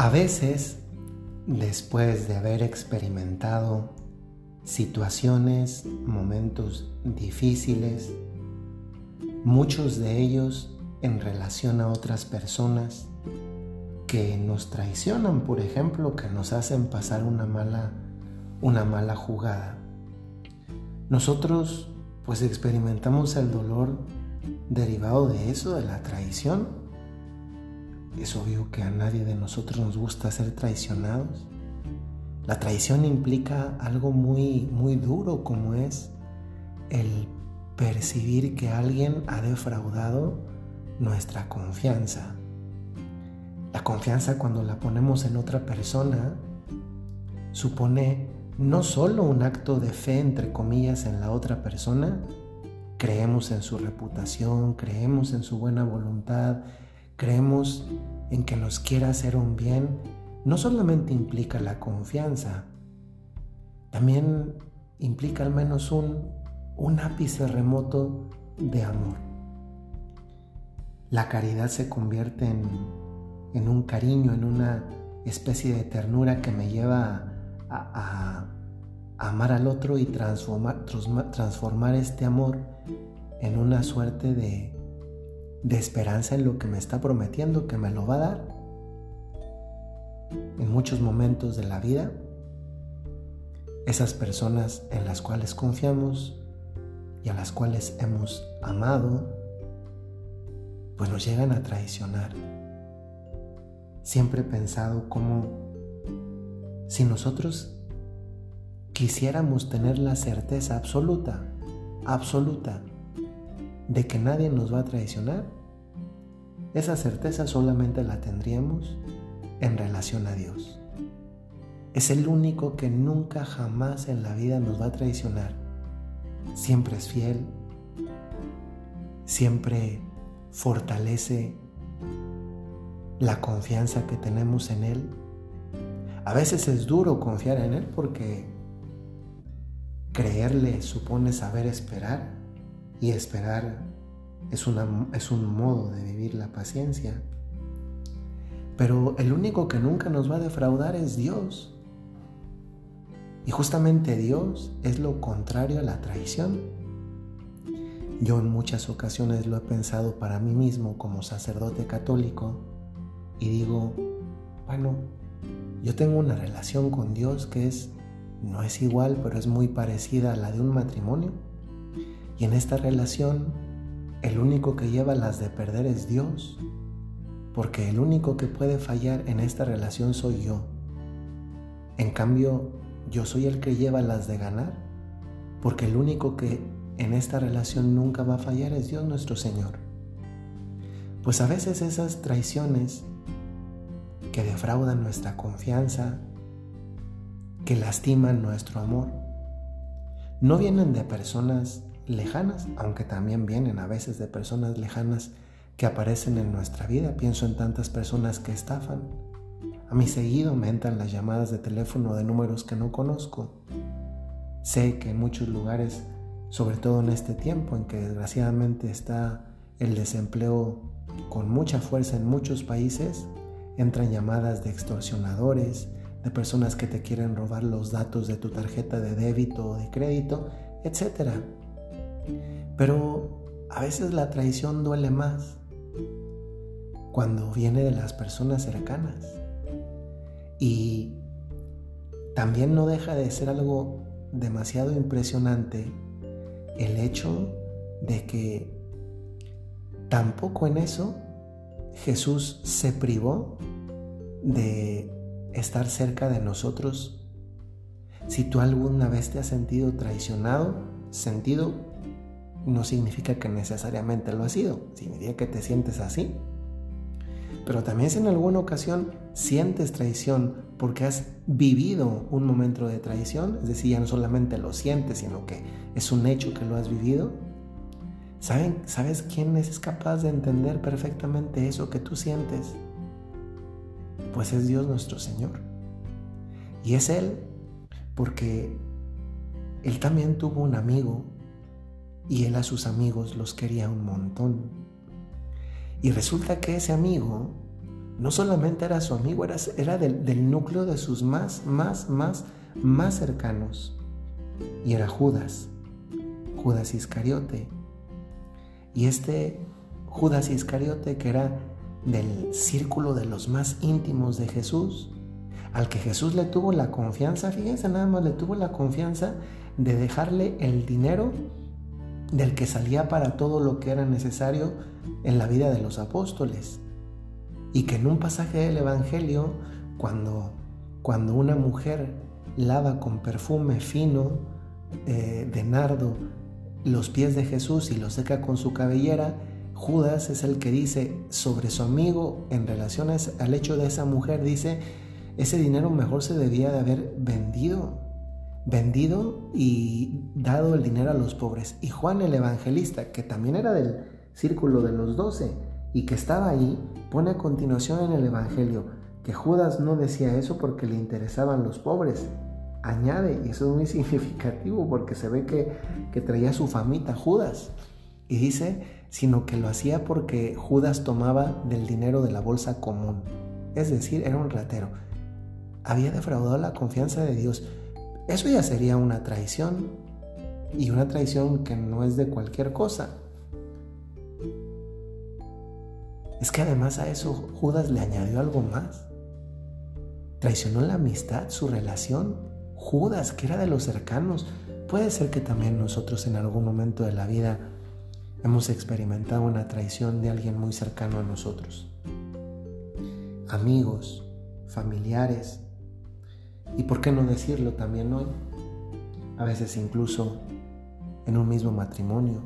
A veces, después de haber experimentado situaciones, momentos difíciles, muchos de ellos en relación a otras personas que nos traicionan, por ejemplo, que nos hacen pasar una mala, una mala jugada. Nosotros pues experimentamos el dolor derivado de eso, de la traición, es obvio que a nadie de nosotros nos gusta ser traicionados. La traición implica algo muy, muy duro como es el percibir que alguien ha defraudado nuestra confianza. La confianza cuando la ponemos en otra persona supone no solo un acto de fe, entre comillas, en la otra persona, creemos en su reputación, creemos en su buena voluntad, creemos en que nos quiera hacer un bien, no solamente implica la confianza, también implica al menos un, un ápice remoto de amor. La caridad se convierte en, en un cariño, en una especie de ternura que me lleva a, amar al otro y transformar, transformar este amor en una suerte de, de esperanza en lo que me está prometiendo que me lo va a dar. En muchos momentos de la vida, esas personas en las cuales confiamos y a las cuales hemos amado, pues nos llegan a traicionar. Siempre he pensado como si nosotros quisiéramos tener la certeza absoluta, absoluta, de que nadie nos va a traicionar, esa certeza solamente la tendríamos en relación a Dios. Es el único que nunca jamás en la vida nos va a traicionar. Siempre es fiel, siempre fortalece la confianza que tenemos en Él. A veces es duro confiar en Él porque creerle supone saber esperar y esperar es, es un modo de vivir la paciencia. Pero el único que nunca nos va a defraudar es Dios. Y justamente Dios es lo contrario a la traición. Yo en muchas ocasiones lo he pensado para mí mismo como sacerdote católico y digo, bueno, yo tengo una relación con Dios que es, no es igual, pero es muy parecida a la de un matrimonio. Y en esta relación, el único que lleva las de perder es Dios, porque el único que puede fallar en esta relación soy yo. En cambio, yo soy el que lleva las de ganar, porque el único que en esta relación nunca va a fallar es Dios nuestro Señor. Pues a veces esas traiciones que defraudan nuestra confianza, que lastiman nuestro amor, no vienen de personas lejanas, aunque también vienen a veces de personas lejanas que aparecen en nuestra vida. Pienso en tantas personas que estafan. A mi seguido me entran las llamadas de teléfono de números que no conozco. Sé que en muchos lugares, sobre todo en este tiempo en que desgraciadamente está el desempleo con mucha fuerza en muchos países, entran llamadas de extorsionadores, de personas que te quieren robar los datos de tu tarjeta de débito o de crédito, etc. Pero a veces la traición duele más cuando viene de las personas cercanas. Y también no deja de ser algo demasiado impresionante el hecho de que tampoco en eso Jesús se privó de estar cerca de nosotros. Si tú alguna vez te has sentido traicionado, sentido no significa que necesariamente lo ha sido, significa que te sientes así. Pero también si en alguna ocasión sientes traición porque has vivido un momento de traición, es decir, ya no solamente lo sientes, sino que es un hecho que lo has vivido, ¿saben, ¿sabes quién es capaz de entender perfectamente eso que tú sientes? Pues es Dios nuestro Señor. Y es Él porque Él también tuvo un amigo y él a sus amigos los quería un montón. Y resulta que ese amigo no solamente era su amigo, era, era del, del núcleo de sus más, más, más, más cercanos. Y era Judas, Judas Iscariote. Y este Judas Iscariote, que era del círculo de los más íntimos de Jesús, al que Jesús le tuvo la confianza, fíjense nada más, le tuvo la confianza de dejarle el dinero del que salía para todo lo que era necesario en la vida de los apóstoles. Y que en un pasaje del Evangelio, cuando, cuando una mujer lava con perfume fino eh, de nardo los pies de Jesús y los seca con su cabellera, Judas es el que dice sobre su amigo en relación al hecho de esa mujer, dice, ese dinero mejor se debía de haber vendido, vendido y dado el dinero a los pobres. Y Juan el evangelista, que también era del círculo de los doce y que estaba ahí, pone a continuación en el evangelio que Judas no decía eso porque le interesaban los pobres. Añade, y eso es muy significativo porque se ve que, que traía su famita Judas. Y dice, sino que lo hacía porque Judas tomaba del dinero de la bolsa común. Es decir, era un ratero había defraudado la confianza de Dios. Eso ya sería una traición. Y una traición que no es de cualquier cosa. Es que además a eso Judas le añadió algo más. Traicionó la amistad, su relación. Judas, que era de los cercanos. Puede ser que también nosotros en algún momento de la vida hemos experimentado una traición de alguien muy cercano a nosotros. Amigos, familiares, y por qué no decirlo también hoy, a veces incluso en un mismo matrimonio.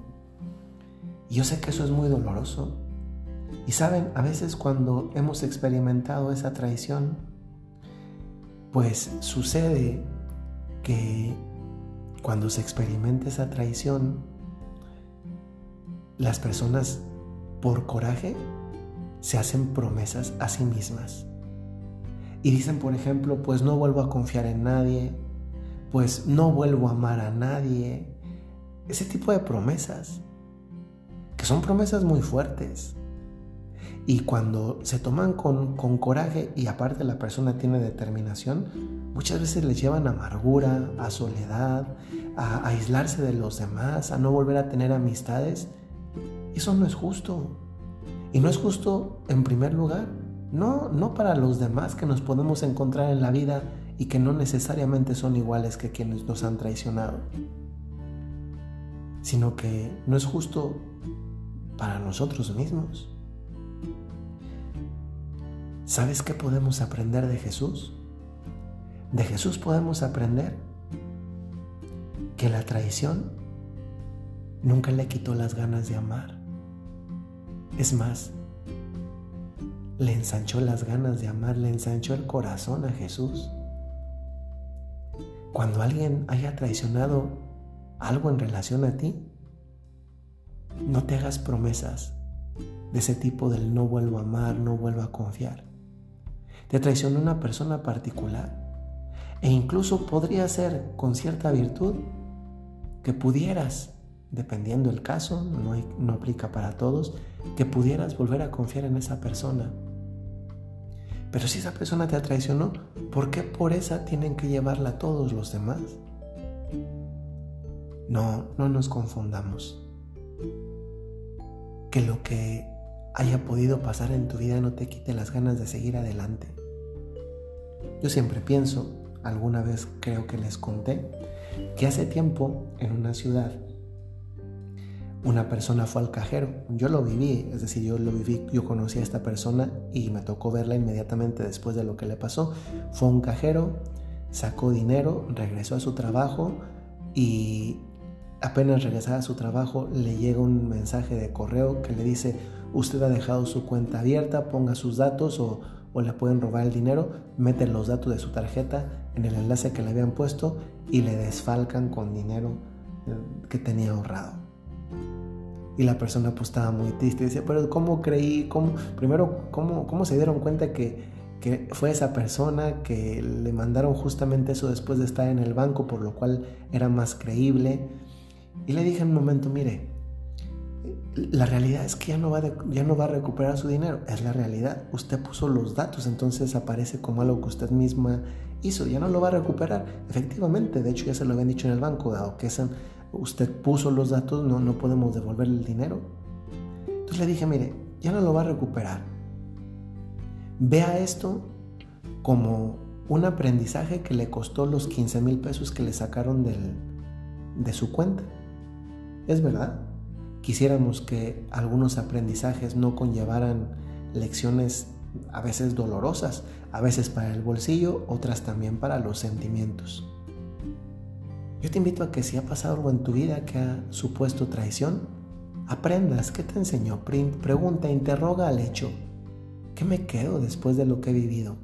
Y yo sé que eso es muy doloroso. Y saben, a veces cuando hemos experimentado esa traición, pues sucede que cuando se experimenta esa traición, las personas por coraje se hacen promesas a sí mismas y dicen, por ejemplo, pues no vuelvo a confiar en nadie, pues no vuelvo a amar a nadie. Ese tipo de promesas, que son promesas muy fuertes. Y cuando se toman con, coraje y aparte la persona tiene determinación, muchas veces les llevan a amargura, a soledad, a aislarse de los demás, a no volver a tener amistades. Eso no es justo. Y no es justo en primer lugar no, no para los demás que nos podemos encontrar en la vida y que no necesariamente son iguales que quienes nos han traicionado, sino que no es justo para nosotros mismos. ¿Sabes qué podemos aprender de Jesús? De Jesús podemos aprender que la traición nunca le quitó las ganas de amar. Es más, le ensanchó las ganas de amar, le ensanchó el corazón a Jesús. Cuando alguien haya traicionado algo en relación a ti, no te hagas promesas de ese tipo del no vuelvo a amar, no vuelvo a confiar. Te traicionó una persona particular e incluso podría ser con cierta virtud que pudieras, dependiendo el caso, no, no aplica para todos, que pudieras volver a confiar en esa persona pero si esa persona te traicionó, ¿por qué por esa tienen que llevarla todos los demás? No, no nos confundamos. Que lo que haya podido pasar en tu vida no te quite las ganas de seguir adelante. Yo siempre pienso, alguna vez creo que les conté, que hace tiempo en una ciudad una persona fue al cajero. Yo lo viví, es decir, yo lo viví, yo conocí a esta persona y me tocó verla inmediatamente después de lo que le pasó. Fue un cajero, sacó dinero, regresó a su trabajo y apenas regresaba a su trabajo le llega un mensaje de correo que le dice, usted ha dejado su cuenta abierta, ponga sus datos o, o le pueden robar el dinero, meten los datos de su tarjeta en el enlace que le habían puesto y le desfalcan con dinero eh, que tenía ahorrado. Y la persona pues estaba muy triste. Decía, pero ¿cómo creí? ¿Cómo, primero, ¿cómo, ¿cómo se dieron cuenta que, que fue esa persona que le mandaron justamente eso después de estar en el banco, por lo cual era más creíble? Y le dije en un momento, mire, la realidad es que ya no, va ya no va a recuperar su dinero, es la realidad. Usted puso los datos, entonces aparece como algo que usted misma hizo, ya no lo va a recuperar. Efectivamente, de hecho ya se lo habían dicho en el banco, dado que usted puso los datos, no, no podemos devolverle el dinero. Entonces le dije, mire, ya no lo va a recuperar. Vea esto como un aprendizaje que le costó los 15 mil pesos que le sacaron de su cuenta. Es verdad, quisiéramos que algunos aprendizajes no conllevaran lecciones a veces dolorosas, a veces para el bolsillo, otras también para los sentimientos. Yo te invito a que si ha pasado algo en tu vida que ha supuesto traición, aprendas qué te enseñó, pregunta, interroga al hecho, ¿qué me quedo después de lo que he vivido?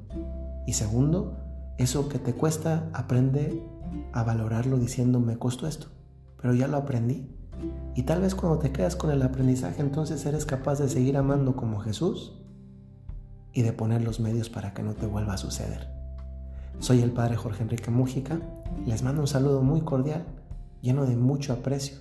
Y segundo, eso que te cuesta, aprende a valorarlo diciendo, me costó esto, pero ya lo aprendí. Y tal vez cuando te quedas con el aprendizaje, entonces eres capaz de seguir amando como Jesús y de poner los medios para que no te vuelva a suceder. Soy el Padre Jorge Enrique Mújica. Les mando un saludo muy cordial, lleno de mucho aprecio.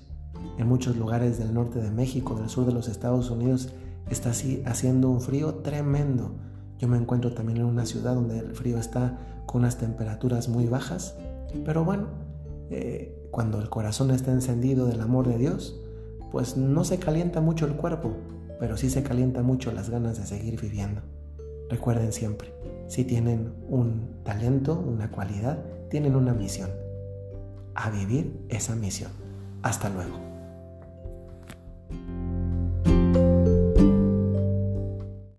En muchos lugares del norte de México, del sur de los Estados Unidos, está así haciendo un frío tremendo. Yo me encuentro también en una ciudad donde el frío está con unas temperaturas muy bajas. Pero bueno, eh, cuando el corazón está encendido del amor de Dios, pues no se calienta mucho el cuerpo, pero sí se calienta mucho las ganas de seguir viviendo. Recuerden siempre, si tienen un talento, una cualidad, tienen una misión. A vivir esa misión. Hasta luego.